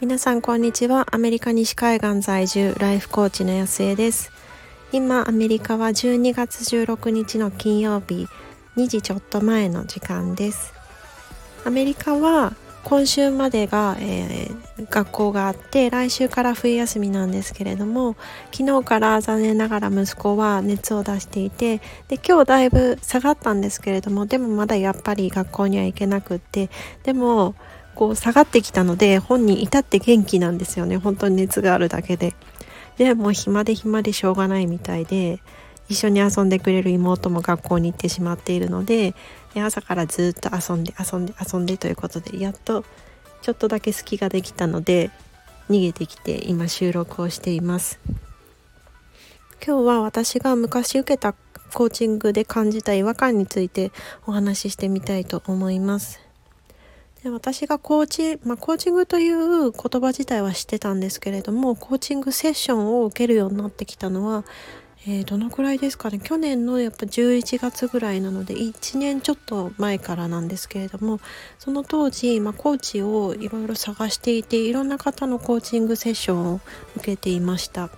皆さんこんにちは。アメリカ西海岸在住ライフコーチの安江です。今アメリカは12月16日の金曜日2時ちょっと前の時間です。アメリカは今週までが、えー、学校があって来週から冬休みなんですけれども昨日から残念ながら息子は熱を出していてで今日だいぶ下がったんですけれどもでもまだやっぱり学校には行けなくってでもこう下がってきたので本人至って元気なんですよね。本当に熱があるだけで。でもう暇で暇でしょうがないみたいで一緒に遊んでくれる妹も学校に行ってしまっているのでで朝からずっと遊んで遊んで遊んでということでやっとちょっとだけ隙ができたので逃げてきて今収録をしています。今日は私が昔受けたコーチングで感じた違和感についてお話ししてみたいと思います。で私がコーチ、まあ、コーチングという言葉自体は知ってたんですけれどもコーチングセッションを受けるようになってきたのはえー、どのくらいですかね？去年のやっぱ11月ぐらいなので1年ちょっと前からなんですけれどもその当時、まあ、コーチをいろいろ探していていろんな方のコーチングセッションを受けていました。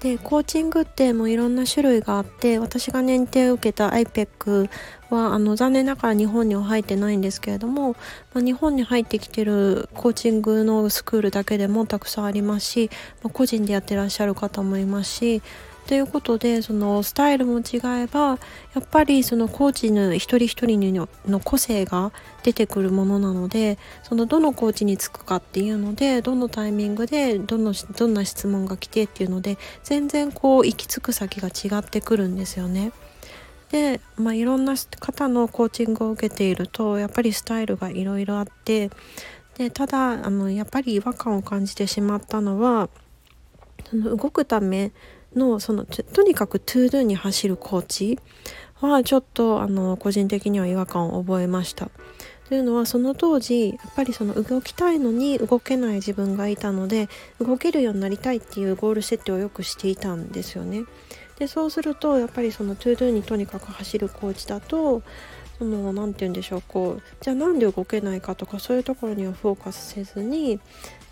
でコーチングってもいろんな種類があって私が認定を受けた IPEC はあの残念ながら日本には入ってないんですけれども、まあ、日本に入ってきてるコーチングのスクールだけでもたくさんありますし、まあ、個人でやってらっしゃる方もいますしということでそのスタイルも違えばやっぱりそのコーチの一人一人のの個性が出てくるものなのでそのどのコーチにつくかっていうのでどのタイミングでどのどんな質問が来てっていうので全然こう行き着く先が違ってくるんですよね。で、まあ、いろんな方のコーチングを受けているとやっぱりスタイルがいろいろあってでただあのやっぱり違和感を感じてしまったのはその動くためのそのとにかく to do に走るコーチはちょっとあの個人的には違和感を覚えました。というのはその当時やっぱりその動きたいのに動けない自分がいたので動けるようになりたいっていうゴール設定をよくしていたんですよね。でそうするとやっぱりその to do にとにかく走るコーチだとその何て言うんでしょうこうじゃあなんで動けないかとかそういうところにはフォーカスせずに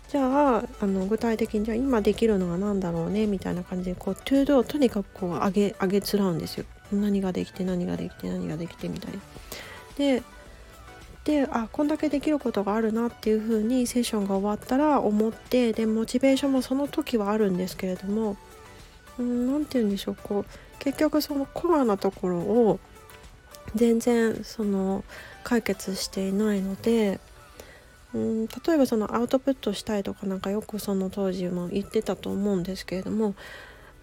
じゃああの具体的にじゃあ今できるのは何だろうねみたいな感じでこう to do をとにかくこう上げ上げつらうんですよ何ができて何ができて何ができてみたいな。でであこんだけできることがあるなっていう風にセッションが終わったら思ってでモチベーションもその時はあるんですけれども何て言うんでしょうこう結局そのコアなところを全然その解決していないのでうん例えばそのアウトプットしたいとかなんかよくその当時も言ってたと思うんですけれども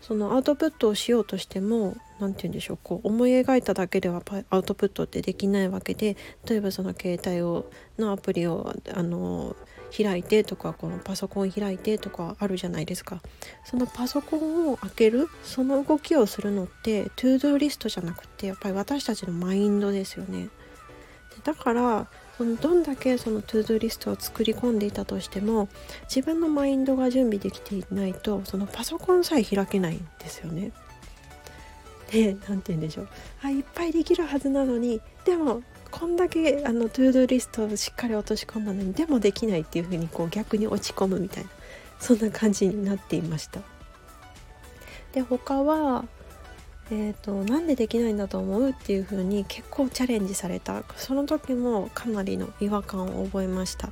そのアウトプットをしようとしても何て言うんでしょうこう思い描いただけではアウトプットってできないわけで例えばその携帯をのアプリをあの開いてとかこのパソコン開いてとかあるじゃないですか。そのパソコンを開けるその動きをするのって to do リストじゃなくてやっぱり私たちのマインドですよね。だからのどんだけその to do リストを作り込んでいたとしても自分のマインドが準備できていないとそのパソコンさえ開けないんですよね。で何て言うんでしょうあいっぱいできるはずなのにでもこんだけあの to do リストをしっかり落とし込んだのにでもできないっていう風にこう逆に落ち込むみたいなそんな感じになっていました。で他はえーと、なんでできないんだと思うっていう風に結構チャレンジされた。その時もかなりの違和感を覚えました。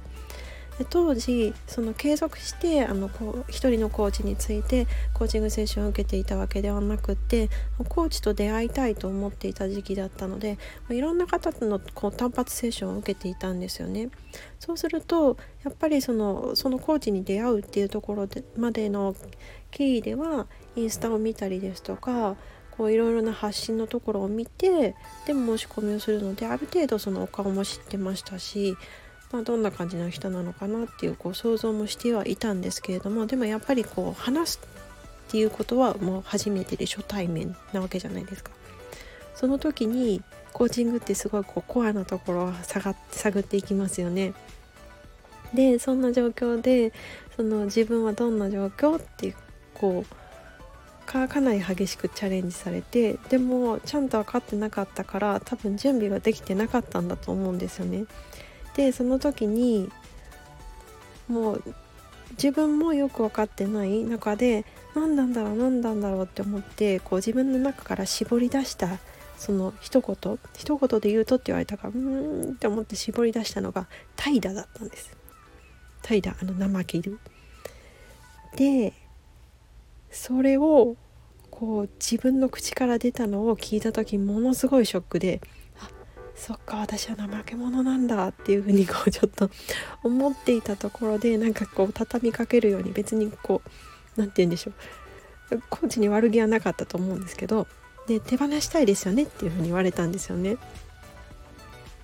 で当時その継続してあのこう一人のコーチについてコーチングセッションを受けていたわけではなくてコーチと出会いたいと思っていた時期だったのでいろんな方とのこう単発セッションを受けていたんですよね。そうするとやっぱりそのそのコーチに出会うっていうところでまでの経緯ではインスタを見たりですとかこういろいろな発信のところを見てで申し込みをするのである程度そのお顔も知ってましたし、まあ、どんな感じの人なのかなっていうこう想像もしてはいたんですけれどもでもやっぱりこう話すっていうことはもう初めてで初対面なわけじゃないですか。その時にコーチングってすごいこうコアなところを探って探っていきますよね。でそんな状況でその自分はどんな状況ってこうかかなり激しくチャレンジされてでもちゃんと分かってなかったから多分準備ができてなかったんだと思うんですよね。でその時にもう自分もよく分かってない中で何なんだろう何なんだろうって思ってこう自分の中から絞り出したその一言一言で言うとって言われたからうーんって思って絞り出したのが怠惰だったんです怠惰あの生切るでそれをこう自分の口から出たのを聞いた時ものすごいショックであそっか私は怠け者なんだっていうふうにこうちょっと思っていたところで なんかこう畳みかけるように別にこう何て言うんでしょうコーチに悪気はなかったと思うんですけどで手放したいですよねっていうふうに言われたんですよね。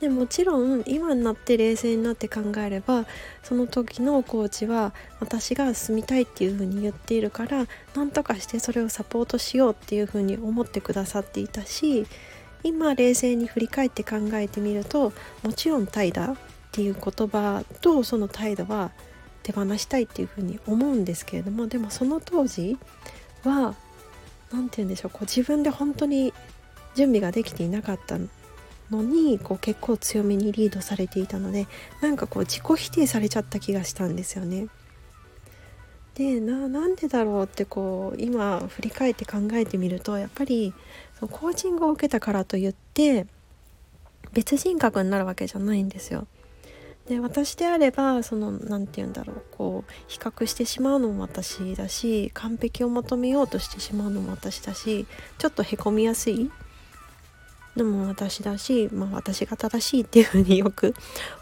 でもちろん今になって冷静になって考えればその時のコーチは私が住みたいっていうふうに言っているから何とかしてそれをサポートしようっていうふうに思ってくださっていたし今冷静に振り返って考えてみるともちろん怠惰っていう言葉とその態度は手放したいっていうふうに思うんですけれどもでもその当時は何て言うんでしょうこう自分で本当に準備ができていなかったのにこう結構強めにリードされていたのでなんかこう自己否定されちゃった気がしたんですよね。でなんでだろうってこう今振り返って考えてみるとやっぱりそのコーチングを受けたからといって別人格になるわけじゃないんですよ。で私であればその何て言うんだろうこう比較してしまうのも私だし完璧を求めようとしてしまうのも私だしちょっとへこみやすいのも私だし、まあ、私が正しいっていうふうによく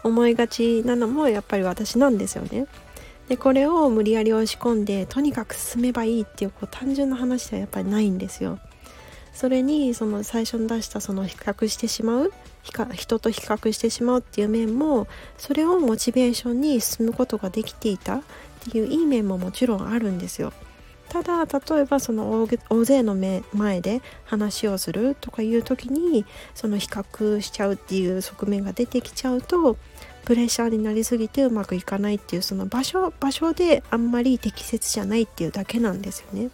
思いがちなのもやっぱり私なんですよね。でこれを無理やり押し込んでとにかく進めばいいっていうこう単純な話ではやっぱりないんですよ。それにその最初に出したその比較してしまう人と比較してしまうっていう面もそれをモチベーションに進むことができていたっていういい面ももちろんあるんですよ。ただ例えばその大勢の前で話をするとかいう時にその比較しちゃうっていう側面が出てきちゃうとプレッシャーになりすぎてうまくいかないっていうその場所場所であんまり適切じゃないっていうだけなんですよね。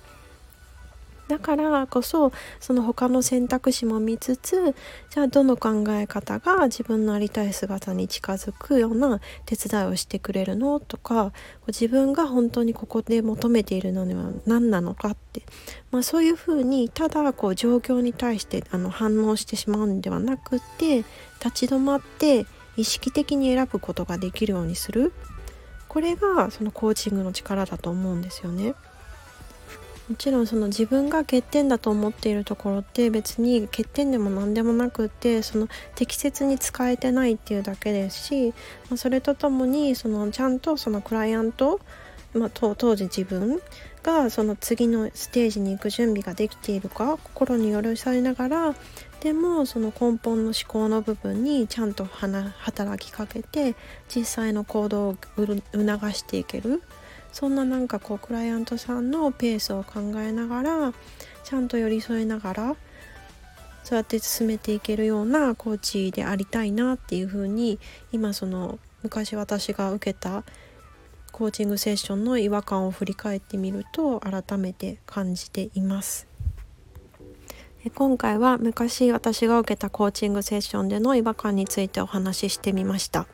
だからこそその他の選択肢も見つつじゃあどの考え方が自分のありたい姿に近づくような手伝いをしてくれるのとか自分が本当にここで求めているのには何なのかって、まあ、そういうふうにただこう状況に対してあの反応してしまうんではなくて立ち止まって意識的に選ぶことができるようにするこれがそのコーチングの力だと思うんですよね。もちろんその自分が欠点だと思っているところって別に欠点でも何でもなくってその適切に使えてないっていうだけですし、ま、それとともにそのちゃんとそのクライアント、まあ、当時自分がその次のステージに行く準備ができているか心に寄り添いながらでもその根本の思考の部分にちゃんと働きかけて実際の行動を促していける。そんななんかこうクライアントさんのペースを考えながらちゃんと寄り添いながらそうやって進めていけるようなコーチでありたいなっていうふうに今その昔私が受けたコーチングセッションの違和感を振り返ってみると改めて感じています。今回は昔私が受けたコーチングセッションでの違和感についてお話ししてみました。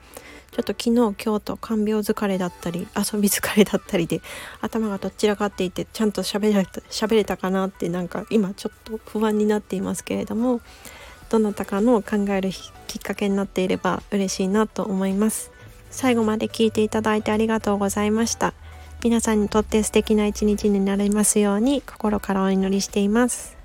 ちょっと昨日今日と看病疲れだったり遊び疲れだったりで頭がどちらかっていてちゃんと喋れた喋れたかなってなんか今ちょっと不安になっていますけれどもどなたかの考えるきっかけになっていれば嬉しいなと思います。最後まで聞いていただいてありがとうございました。皆さんにとって素敵な一日になりますように心からお祈りしています。